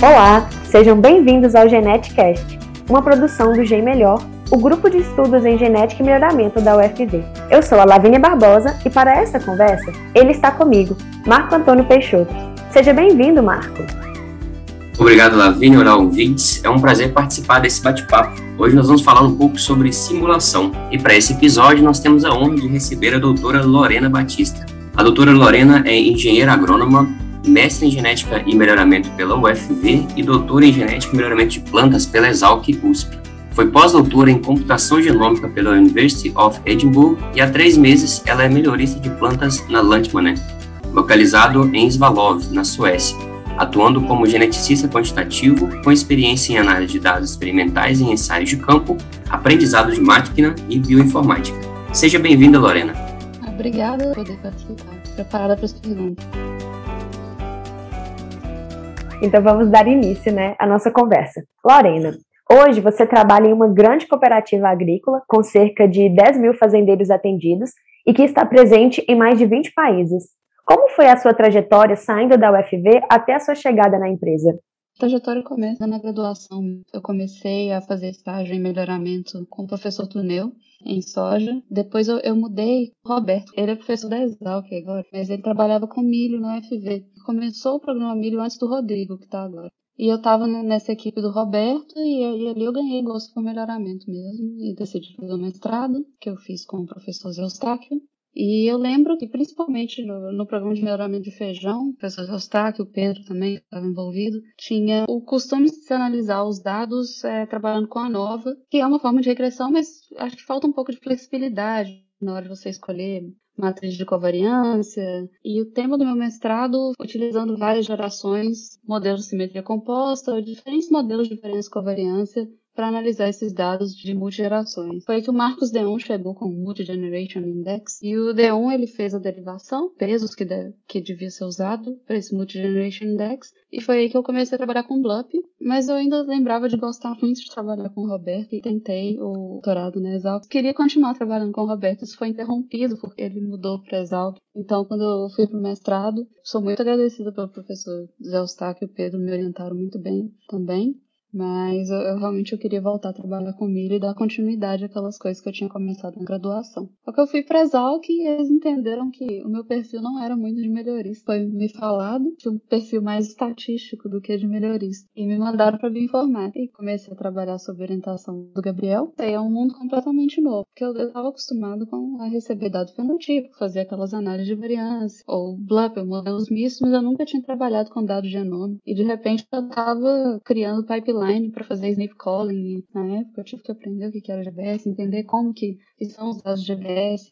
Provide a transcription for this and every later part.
Olá, sejam bem-vindos ao GenetiCast, uma produção do Gen Melhor, o grupo de estudos em genética e melhoramento da UFV. Eu sou a Lavínia Barbosa e para essa conversa, ele está comigo, Marco Antônio Peixoto. Seja bem-vindo, Marco. Obrigado, Lavínia. Olá, ouvintes. É um prazer participar desse bate-papo. Hoje nós vamos falar um pouco sobre simulação. E para esse episódio, nós temos a honra de receber a doutora Lorena Batista. A doutora Lorena é engenheira agrônoma, mestre em genética e melhoramento pela UFV e doutora em genética e melhoramento de plantas pela Exalc USP. Foi pós-doutora em computação genômica pela University of Edinburgh e há três meses ela é melhorista de plantas na Lantmannen, localizado em Svalov, na Suécia, atuando como geneticista quantitativo com experiência em análise de dados experimentais em ensaios de campo, aprendizado de máquina e bioinformática. Seja bem-vinda, Lorena. Obrigada por poder participar. Preparada para as perguntas. Então vamos dar início, né, à nossa conversa. Lorena, hoje você trabalha em uma grande cooperativa agrícola com cerca de 10 mil fazendeiros atendidos e que está presente em mais de 20 países. Como foi a sua trajetória saindo da UFV até a sua chegada na empresa? Trajetória começa na graduação. Eu comecei a fazer estágio em melhoramento com o professor Tuneu, em soja. Depois eu, eu mudei o Roberto. Ele é professor da Exalc agora, mas ele trabalhava com milho no UFV. Começou o programa milho antes do Rodrigo, que está agora. E eu estava nessa equipe do Roberto e, e, ali eu ganhei gosto por melhoramento mesmo e decidi fazer o mestrado, que eu fiz com o professor Eustáquio. E eu lembro que, principalmente no, no programa de melhoramento de feijão, o professor Eustáquio, o Pedro também estava envolvido, tinha o costume de se analisar os dados é, trabalhando com a nova, que é uma forma de regressão, mas acho que falta um pouco de flexibilidade na hora de você escolher matriz de covariância. E o tema do meu mestrado, utilizando várias gerações, modelos de simetria composta, diferentes modelos de diferença covariância, para analisar esses dados de multigerações. Foi aí que o Marcos Deon chegou com o Multigeneration Index e o Deon ele fez a derivação, pesos que, de, que devia ser usado para esse Multigeneration Index e foi aí que eu comecei a trabalhar com BLUP, mas eu ainda lembrava de gostar muito de trabalhar com o Roberto e tentei o doutorado na Exalc. Queria continuar trabalhando com o Roberto, isso foi interrompido porque ele mudou para Exalc. Então, quando eu fui para o mestrado, sou muito agradecida pelo professor Zé Eustáquio e o Pedro, me orientaram muito bem também. Mas eu, eu, realmente eu queria voltar a trabalhar com milho e dar continuidade àquelas coisas que eu tinha começado na graduação. Só que eu fui para Exalc e eles entenderam que o meu perfil não era muito de melhorista. Foi me falado que um perfil mais estatístico do que de melhorista. E me mandaram para bioinformática. E comecei a trabalhar sob orientação do Gabriel. E é um mundo completamente novo, porque eu estava acostumado com a receber dado fenotípico, fazer aquelas análises de variância, ou BLUP, modelos mistos, mas eu nunca tinha trabalhado com dados genômicos. E de repente eu estava criando pipeline pipeline para fazer snip calling. Na época eu tive que aprender o que era GBS, entender como que, são os dados de GBS.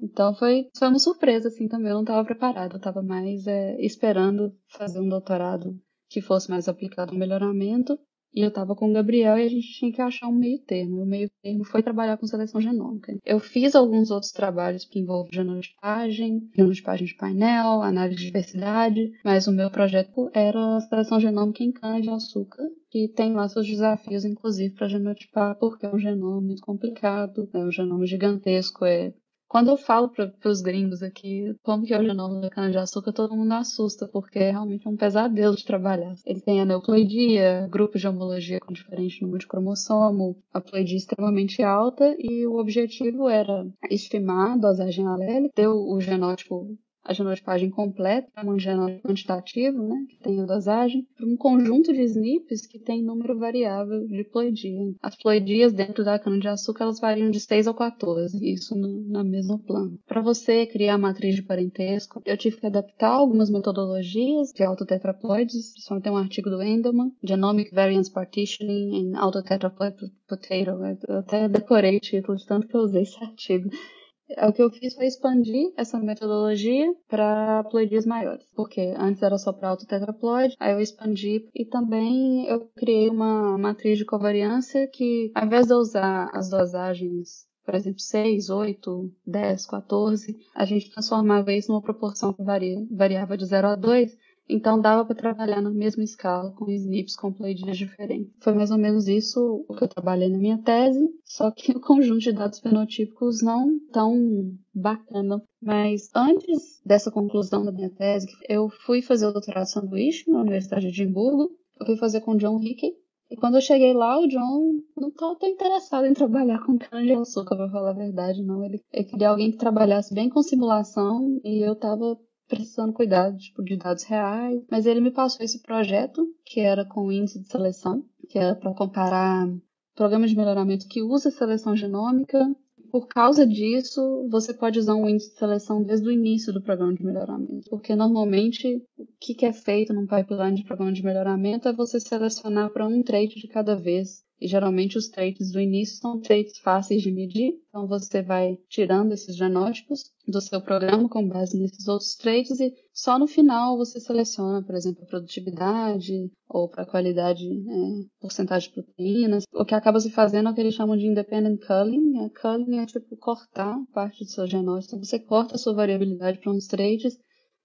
Então foi, foi uma surpresa assim também, eu não estava preparada, eu estava mais é, esperando fazer um doutorado que fosse mais aplicado ao melhoramento e eu estava com o Gabriel e a gente tinha que achar um meio termo. E o meio termo foi trabalhar com seleção genômica. Eu fiz alguns outros trabalhos que envolvem genotipagem, genotipagem de painel, análise de diversidade, mas o meu projeto era seleção genômica em cana-de-açúcar, que tem lá seus desafios, inclusive, para genotipar, porque é um genoma muito complicado, é um genoma gigantesco, é quando eu falo para os gringos aqui como que é o genoma da cana-de-açúcar, todo mundo assusta, porque é realmente um pesadelo de trabalhar. Ele tem aneuploidia, grupos de homologia com diferente número de cromossomo, a ploidia extremamente alta, e o objetivo era estimar a dosagem alélica, ter o genótipo a genotipagem completa, um genótipo quantitativo, né, que tem a dosagem, para um conjunto de SNPs que tem número variável de ploidia. As ploidias dentro da cana-de-açúcar elas variam de 6 a 14, isso no, na mesma plano. Para você criar a matriz de parentesco, eu tive que adaptar algumas metodologias de autotetraploides, só tem um artigo do Endelman, Genomic Variance Partitioning in Autotetraploid Potato. Eu até decorei o título de tanto que eu usei esse artigo. O que eu fiz foi expandir essa metodologia para ploidias maiores, porque antes era só para autotetraploide, aí eu expandi e também eu criei uma matriz de covariância que, ao invés de eu usar as dosagens por exemplo, 6, 8, 10, 14, a gente transformava isso numa proporção que varia, variava de 0 a 2, então dava para trabalhar na mesma escala, com SNPs com pleidias diferentes. Foi mais ou menos isso o que eu trabalhei na minha tese, só que o conjunto de dados fenotípicos não tão bacana. Mas antes dessa conclusão da minha tese, eu fui fazer o doutorado sanduíche na Universidade de Edimburgo, eu fui fazer com o John Hickey. E quando eu cheguei lá, o John não estava tão interessado em trabalhar com cana-de-açúcar, pra falar a verdade, não. Ele, ele queria alguém que trabalhasse bem com simulação e eu estava precisando cuidar tipo, de dados reais. Mas ele me passou esse projeto, que era com índice de seleção, que era para comparar programas de melhoramento que usa seleção genômica por causa disso, você pode usar um índice de seleção desde o início do programa de melhoramento, porque normalmente o que é feito num pipeline de programa de melhoramento é você selecionar para um trait de cada vez. E geralmente os traits do início são traits fáceis de medir, então você vai tirando esses genótipos do seu programa com base nesses outros traits e só no final você seleciona, por exemplo, a produtividade ou para a qualidade, é, porcentagem de proteínas. O que acaba se fazendo é o que eles chamam de independent culling. A culling é tipo cortar parte do seu genótipo. Então você corta a sua variabilidade para uns traits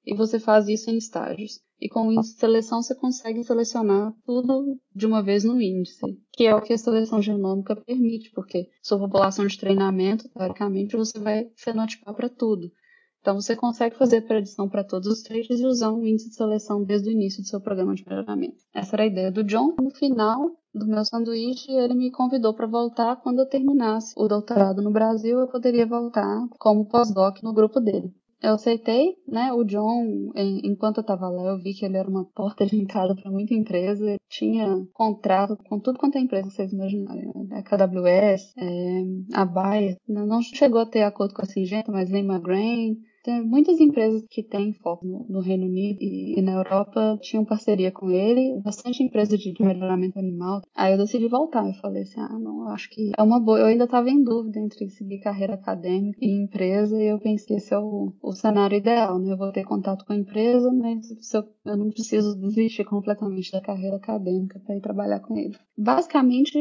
e você faz isso em estágios. E com seleção você consegue selecionar tudo de uma vez no índice, que é o que a seleção genômica permite, porque sua população de treinamento, teoricamente, você vai fenotipar para tudo. Então você consegue fazer predição para todos os traits e usar um índice de seleção desde o início do seu programa de melhoramento. Essa era a ideia do John. No final do meu sanduíche, ele me convidou para voltar quando eu terminasse o doutorado no Brasil, eu poderia voltar como pós-doc no grupo dele. Eu aceitei, né? O John, enquanto eu estava lá, eu vi que ele era uma porta de entrada para muita empresa. Ele tinha contrato com tudo quanto é empresa vocês imaginarem. Né? A KWS, é, a Bayer. Não chegou a ter acordo com a Singenta, mas Lehman Grain. Tem muitas empresas que têm foco no, no Reino Unido e, na Europa tinham parceria com ele, bastante empresa de, de, melhoramento animal. Aí eu decidi voltar. Eu falei assim: ah, não, acho que é uma boa. Eu ainda estava em dúvida entre seguir carreira acadêmica e empresa, e eu pensei que esse é o, o cenário ideal, né? Eu vou ter contato com a empresa, mas eu, eu não preciso desistir completamente da carreira acadêmica para ir trabalhar com ele. Basicamente,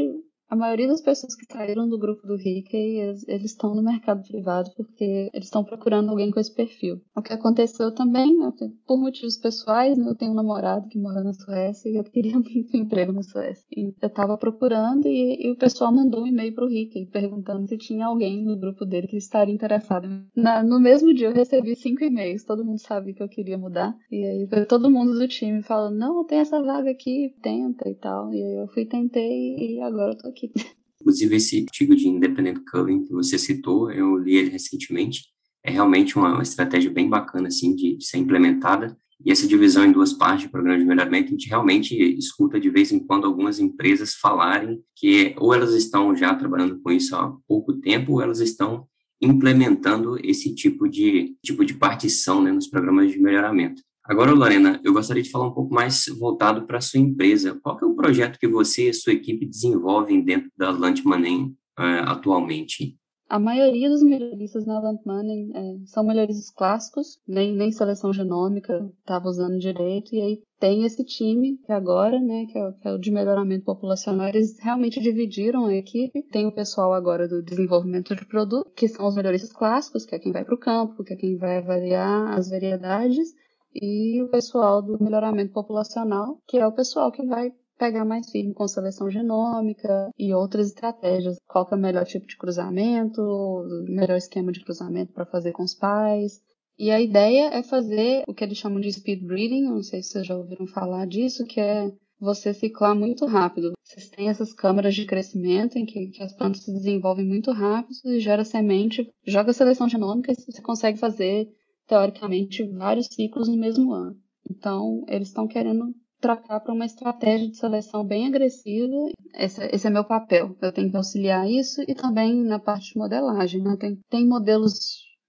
a maioria das pessoas que saíram do grupo do Rickey, eles, estão no mercado privado porque eles estão procurando alguém com esse perfil. O que aconteceu também, né, por motivos pessoais, né, eu tenho um namorado que mora na Suécia e eu queria muito emprego na Suécia. E eu estava procurando e, e, o pessoal mandou um e-mail pro Rickey perguntando se tinha alguém no grupo dele que estaria interessado. Na, no mesmo dia eu recebi cinco e-mails, todo mundo sabia que eu queria mudar. E aí todo mundo do time falando, não, tem essa vaga aqui, tenta e tal. E aí eu fui, tentei e agora eu tô aqui aqui. Inclusive, esse artigo de Independent Culling que você citou, eu li ele recentemente. É realmente uma, uma estratégia bem bacana, assim, de, de, ser implementada. E essa divisão em duas partes, programa de melhoramento, a gente realmente escuta de vez em quando algumas empresas falarem que ou elas estão já trabalhando com isso há pouco tempo, ou elas estão implementando esse tipo de, tipo de partição né, nos programas de melhoramento. Agora, Lorena, eu gostaria de falar um pouco mais voltado para a sua empresa. Qual é o projeto que você e sua equipe desenvolvem dentro da Lant Money uh, atualmente? A maioria dos melhoristas na Lant Money é, são melhoristas clássicos, nem, nem seleção genômica estava usando direito, e aí tem esse time que agora, né, que é, que é, o de melhoramento populacional, eles realmente dividiram a equipe. Tem o pessoal agora do desenvolvimento de produto, que são os melhoristas clássicos, que é quem vai para o campo, que é quem vai avaliar as variedades, e o pessoal do melhoramento populacional, que é o pessoal que vai pegar mais firme com seleção genômica e outras estratégias. Qual é o melhor tipo de cruzamento, o melhor esquema de cruzamento para fazer com os pais. E a ideia é fazer o que eles chamam de speed breeding, não sei se vocês já ouviram falar disso, que é você ciclar muito rápido. Vocês têm essas câmaras de crescimento em que, que as plantas se desenvolvem muito rápido e gera semente, joga seleção genômica e você consegue fazer teoricamente, vários ciclos no mesmo ano. Então, eles estão querendo trocar para uma estratégia de seleção bem agressiva. Esse, esse, é meu papel. Eu tenho que auxiliar isso e também na parte de modelagem. Né? Tem, tem modelos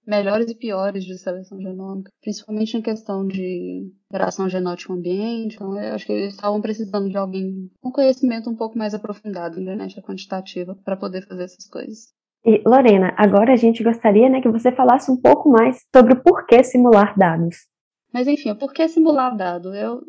melhores e piores de seleção genômica, principalmente em questão de interação genótico-ambiente. Então, eu acho que eles estavam precisando de alguém com conhecimento um pouco mais aprofundado em genética quantitativa para poder fazer essas coisas. E, Lorena, agora a gente gostaria né, que você falasse um pouco mais sobre o porquê simular dados. Mas enfim, o porquê simular dado? Eu,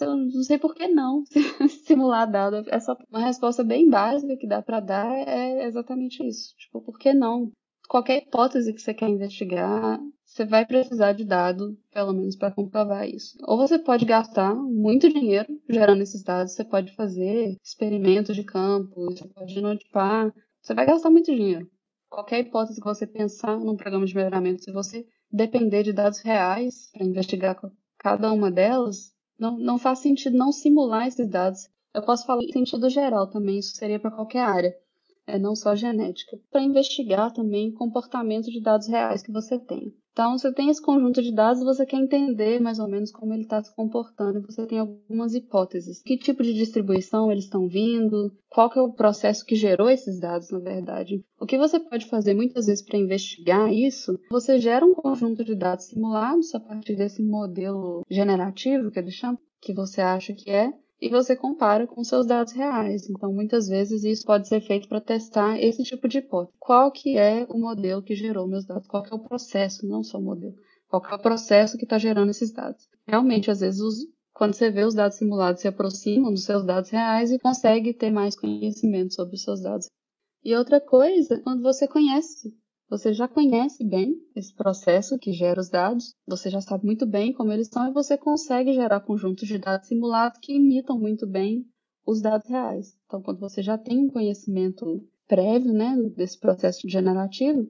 eu não sei por que não simular dado. Essa uma resposta bem básica que dá para dar é exatamente isso. Tipo, por que não? Qualquer hipótese que você quer investigar, você vai precisar de dado, pelo menos para comprovar isso. Ou você pode gastar muito dinheiro gerando esses dados, você pode fazer experimentos de campo, você pode notipar você vai gastar muito dinheiro. Qualquer hipótese que você pensar num programa de melhoramento, se você depender de dados reais para investigar cada uma delas, Não, não faz sentido não simular esses dados. Eu posso falar em sentido geral também, isso seria para qualquer área, é, não só genética. Para investigar também comportamento de dados reais que você tem. Então, você tem esse conjunto de dados, você quer entender mais ou menos como ele está se comportando, e você tem algumas hipóteses. Que tipo de distribuição eles estão vindo? Qual que é o processo que gerou esses dados, na verdade? O que você pode fazer muitas vezes para investigar isso? Você gera um conjunto de dados simulados a partir desse modelo generativo que eles chamam, que você acha que é, e você compara com seus dados reais. Então, muitas vezes isso pode ser feito para testar esse tipo de hipótese. Qual que é o modelo que gerou meus dados? Qual que é o processo, não só o modelo. Qual que é o processo que está gerando esses dados? Realmente, às vezes, os, quando você vê os dados simulados se aproximam dos seus dados reais e consegue ter mais conhecimento sobre os seus dados. E outra coisa, quando você conhece você já conhece bem esse processo que gera os dados, você já sabe muito bem como eles são e você consegue gerar conjuntos de dados simulados que imitam muito bem os dados reais. Então, quando você já tem um conhecimento prévio né, desse processo generativo,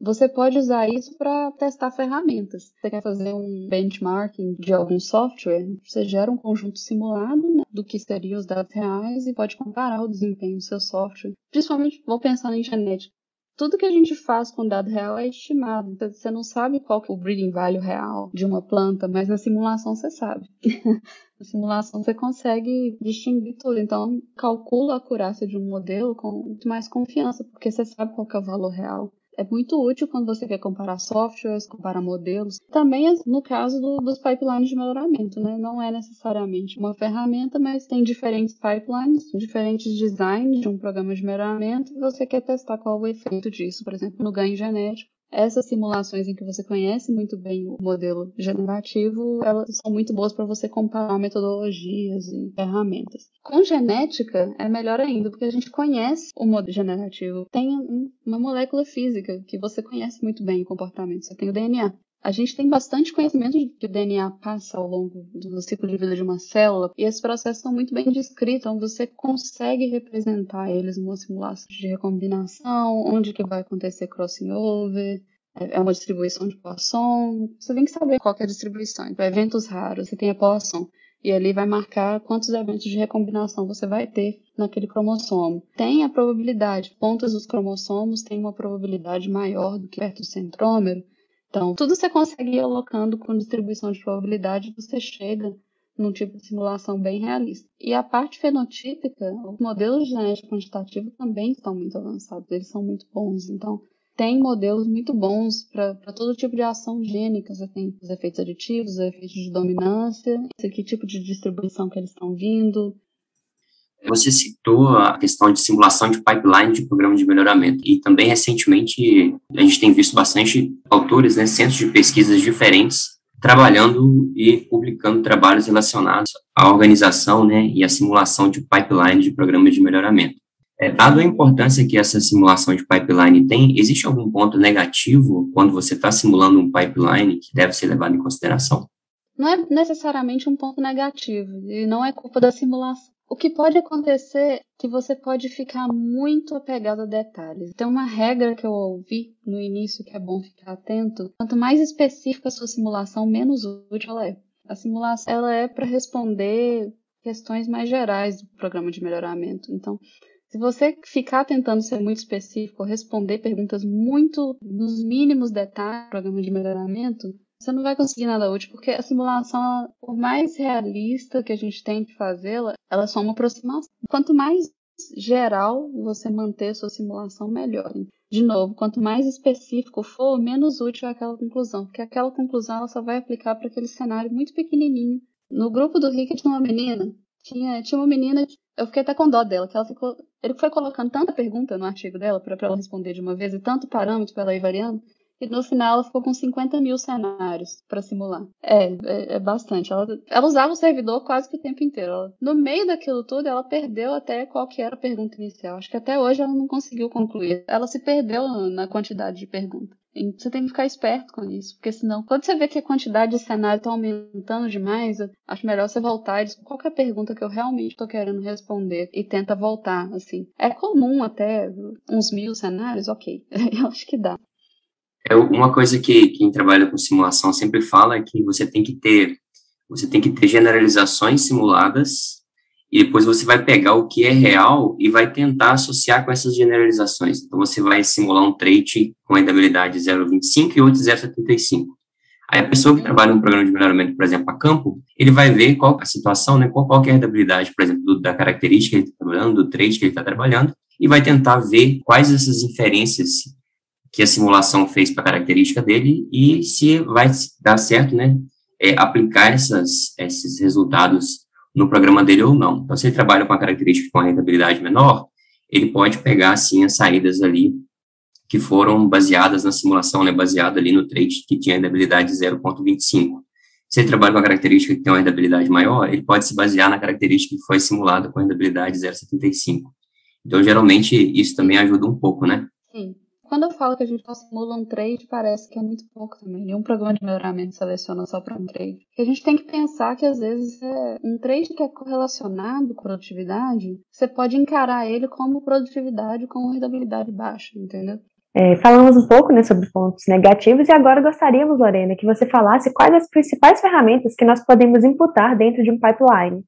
você pode usar isso para testar ferramentas. Você quer fazer um benchmarking de algum software, você gera um conjunto simulado né, do que seriam os dados reais e pode comparar o desempenho do seu software. Principalmente, vou pensar em genética tudo que a gente faz com dado real é estimado. Você não sabe qual é o breeding value real de uma planta, mas na simulação você sabe. na simulação você consegue distinguir tudo. Então, calcula a acurácia de um modelo com muito mais confiança, porque você sabe qual é o valor real é muito útil quando você quer comparar softwares, comparar modelos. Também no caso do, dos pipelines de melhoramento, né? Não é necessariamente uma ferramenta, mas tem diferentes pipelines, diferentes designs de um programa de melhoramento e você quer testar qual é o efeito disso, por exemplo, no ganho genético essas simulações em que você conhece muito bem o modelo generativo, elas são muito boas para você comparar metodologias e ferramentas. Com genética é melhor ainda, porque a gente conhece o modelo generativo. Tem uma molécula física que você conhece muito bem o comportamento, você tem o DNA. A gente tem bastante conhecimento de que o DNA passa ao longo do ciclo de vida de uma célula e esses processos são muito bem descritos, então você consegue representar eles numa simulação de recombinação, onde que vai acontecer crossing over, é, é uma distribuição de Poisson. Você tem que saber qual é a distribuição. Então, eventos raros, você tem a Poisson. E ali vai marcar quantos eventos de recombinação você vai ter naquele cromossomo. Tem a probabilidade, pontas dos cromossomos têm uma probabilidade maior do que perto do centrômero. Então, tudo você consegue ir alocando com distribuição de probabilidade, você chega num tipo de simulação bem realista. E a parte fenotípica, os modelos de genética quantitativa também estão muito avançados, eles são muito bons. Então, tem modelos muito bons para todo tipo de ação gênica. Você tem os efeitos aditivos, os efeitos de dominância, que tipo de distribuição que eles estão vindo, você citou a questão de simulação de pipeline de programa de melhoramento e também recentemente a gente tem visto bastante autores, né, centros de pesquisas diferentes trabalhando e publicando trabalhos relacionados à organização, né, e à simulação de pipeline de programas de melhoramento. É, dado a importância que essa simulação de pipeline tem, existe algum ponto negativo quando você está simulando um pipeline que deve ser levado em consideração? Não é necessariamente um ponto negativo, e não é culpa da simulação. O que pode acontecer é que você pode ficar muito apegado a detalhes. Tem uma regra que eu ouvi no início que é bom ficar atento. Quanto mais específica a sua simulação, menos útil ela é. A simulação ela é para responder questões mais gerais do programa de melhoramento. Então, se você ficar tentando ser muito específico, responder perguntas muito nos mínimos detalhes do programa de melhoramento, você não vai conseguir nada útil, porque a simulação, por mais realista que a gente tente fazê-la, ela é só uma aproximação. Quanto mais geral você manter sua simulação, melhor. De novo, quanto mais específico for, menos útil é aquela conclusão, porque aquela conclusão ela só vai aplicar para aquele cenário muito pequenininho. No grupo do Rick tinha uma menina, tinha, tinha uma menina, eu fiquei até com dó dela, que ela ficou, ele foi colocando tanta pergunta no artigo dela para ela responder de uma vez e tanto parâmetro para ela ir variando, e no final ela ficou com 50 mil cenários para simular. É, é, é, bastante. Ela, ela usava o servidor quase que o tempo inteiro. Ela, no meio daquilo tudo, ela perdeu até qual que era a pergunta inicial. Acho que até hoje ela não conseguiu concluir. Ela se perdeu na quantidade de perguntas. Você tem que ficar esperto com isso, porque senão, quando você vê que a quantidade de cenário está aumentando demais, acho melhor você voltar e dizer qual é a pergunta que eu realmente estou querendo responder e tenta voltar, assim. É comum até uns mil cenários, ok, eu acho que dá. É uma coisa que quem trabalha com simulação sempre fala é que você tem que ter Você tem que ter generalizações simuladas e depois você vai pegar o que é real e vai tentar associar com essas generalizações. Então, você vai simular um trait com rentabilidade 0,25 e outro 0,75. Aí a pessoa que trabalha no programa de melhoramento, por exemplo, a campo, ele vai ver qual a situação, né, qual, qual é a rentabilidade, por exemplo, do, da característica que ele está trabalhando, do trait que ele está trabalhando, e vai tentar ver quais essas inferências que a simulação fez para a característica dele e se vai dar certo, né, é, aplicar essas, esses resultados no programa dele ou não. Então, se ele trabalha com a característica com a rentabilidade menor, ele pode pegar, assim, as saídas ali que foram baseadas na simulação, né, baseado ali no trait que tinha rentabilidade 0.25. Se ele trabalha com a característica que tem uma rentabilidade maior, ele pode se basear na característica que foi simulada com a rentabilidade 0.75. Então, geralmente, isso também ajuda um pouco, né? Sim. Quando eu falo que a gente só simula um trade, parece que é muito pouco também. Nenhum programa de melhoramento seleciona só para um trade. Porque a gente tem que pensar que às vezes é um trade que é correlacionado com produtividade, você pode encarar ele como produtividade com rentabilidade baixa, entendeu? É, falamos um pouco né, sobre pontos negativos e agora gostaríamos, Lorena, que você falasse quais as principais ferramentas que nós podemos imputar dentro de um pipeline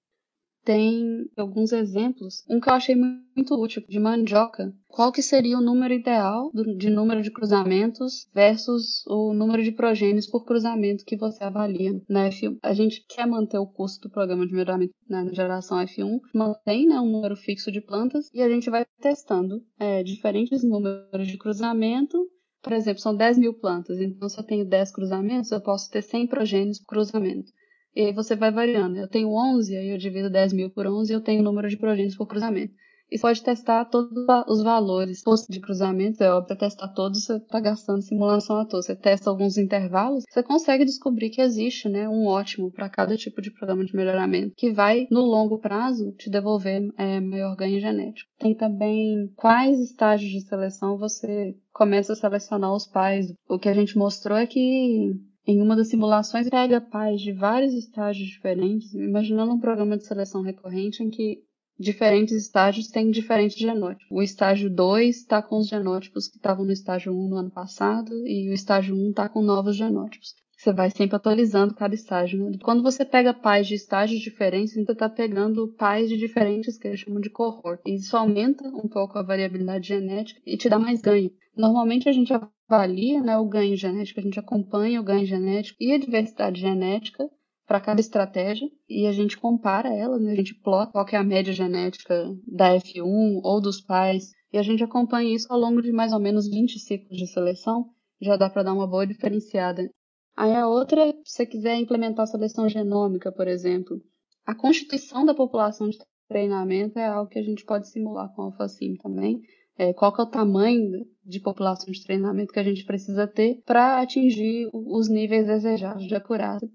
tem alguns exemplos. Um que eu achei muito útil, de mandioca. Qual que seria o número ideal de número de cruzamentos versus o número de progênios por cruzamento que você avalia na F1? A gente quer manter o custo do programa de melhoramento né, na geração F1, mantém né, um número fixo de plantas e a gente vai testando é, diferentes números de cruzamento por exemplo, são 10 mil plantas, então se eu tenho 10 cruzamentos, eu posso ter 100 progênios por cruzamento. E aí você vai variando. Eu tenho 11, aí eu divido 10 mil por 11 e eu tenho o número de progênitos por cruzamento. E pode testar todos os valores de cruzamento, é óbvio, testar todos, você está gastando simulação à toa. Você testa alguns intervalos, você consegue descobrir que existe né, um ótimo para cada tipo de programa de melhoramento, que vai, no longo prazo, te devolver é, maior ganho genético. Tem também quais estágios de seleção você começa a selecionar os pais. O que a gente mostrou é que em uma das simulações, pega pais de vários estágios diferentes, imaginando um programa de seleção recorrente em que diferentes estágios têm diferentes genótipos. O estágio 2 está com os genótipos que estavam no estágio 1 no ano passado e o estágio 1 está com novos genótipos. Você vai sempre atualizando cada estágio. Né? Quando você pega pais de estágios diferentes, você está pegando pais de diferentes que eles chamam de cohort. Isso aumenta um pouco a variabilidade genética e te dá mais ganho. Normalmente a gente avalia né, o ganho genético, a gente acompanha o ganho genético e a diversidade genética para cada estratégia e a gente compara elas, né, a gente plota qual é a média genética da F1 ou dos pais e a gente acompanha isso ao longo de mais ou menos 20 ciclos de seleção, já dá para dar uma boa diferenciada. Aí a outra, se você quiser implementar a seleção genômica, por exemplo, a constituição da população de treinamento é algo que a gente pode simular com a AlphaSim também é, qual que é o tamanho de população de treinamento que a gente precisa ter para atingir os níveis desejados de acurácia.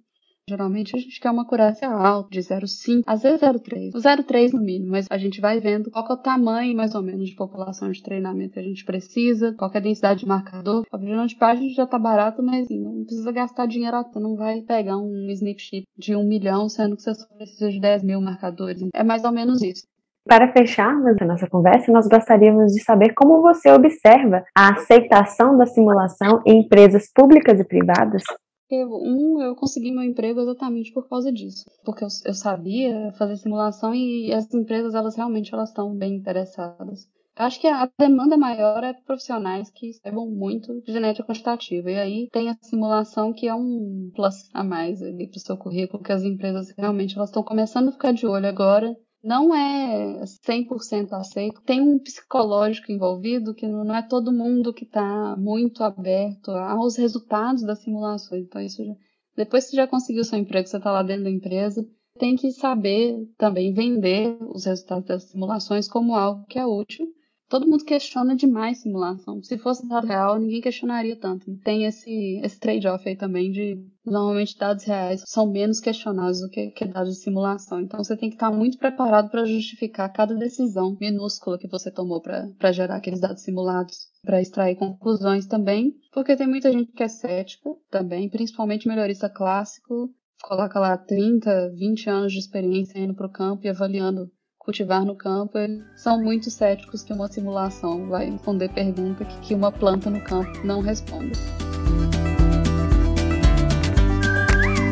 Geralmente a gente quer uma acurácia alta, de 0,5, às vezes 0,3. O 0,3 no mínimo, mas a gente vai vendo qual é o tamanho mais ou menos de população de treinamento que a gente precisa, qual é a densidade de marcador. O de página já tá barato, mas não precisa gastar dinheiro, você não vai pegar um snip chip de um milhão, sendo que você só precisa de 10 mil marcadores. É mais ou menos isso. Para fecharmos a nossa conversa, nós gostaríamos de saber como você observa a aceitação da simulação em empresas públicas e privadas. Um, eu consegui meu emprego exatamente por causa disso, porque eu, eu sabia fazer simulação e as empresas elas realmente elas estão bem interessadas. Eu acho que a demanda maior é profissionais que saibam muito de genética quantitativa. E aí tem a simulação que é um plus a mais ali para o seu currículo, que as empresas realmente elas estão começando a ficar de olho agora não é 100% aceito. Tem um psicológico envolvido que não é todo mundo que está muito aberto aos resultados das simulações. Então, isso já, depois que você já conseguiu seu emprego, você está lá dentro da empresa, tem que saber também vender os resultados das simulações como algo que é útil todo mundo questiona demais simulação. Se fosse dado real, ninguém questionaria tanto. Tem esse, esse trade-off aí também de normalmente dados reais são menos questionados do que, que dados de simulação. Então você tem que estar muito preparado para justificar cada decisão minúscula que você tomou para gerar aqueles dados simulados, para extrair conclusões também, porque tem muita gente que é cética também, principalmente melhorista clássico, coloca lá 30, 20 anos de experiência indo para o campo e avaliando cultivar no campo, eles são muito céticos que uma simulação vai responder pergunta que, que uma planta no campo não responde.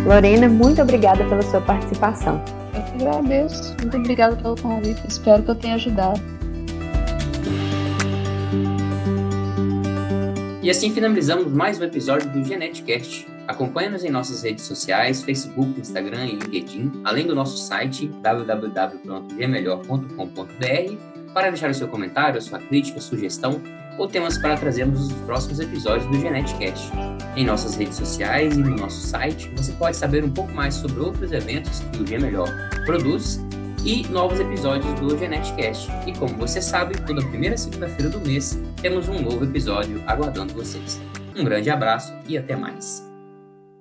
Lorena, muito obrigada pela sua participação. Eu que agradeço. Muito obrigada pelo convite. Espero que eu tenha ajudado. E assim finalizamos mais um episódio do Geneticast. Acompanhe-nos em nossas redes sociais, Facebook, Instagram e LinkedIn, além do nosso site www.gmelhor.com.br para deixar o seu comentário, sua crítica, sugestão ou temas para trazermos nos próximos episódios do Geneticast. Em nossas redes sociais e no nosso site, você pode saber um pouco mais sobre outros eventos que o G Melhor produz e novos episódios do Geneticast. E como você sabe, toda primeira segunda-feira do mês temos um novo episódio aguardando vocês. Um grande abraço e até mais.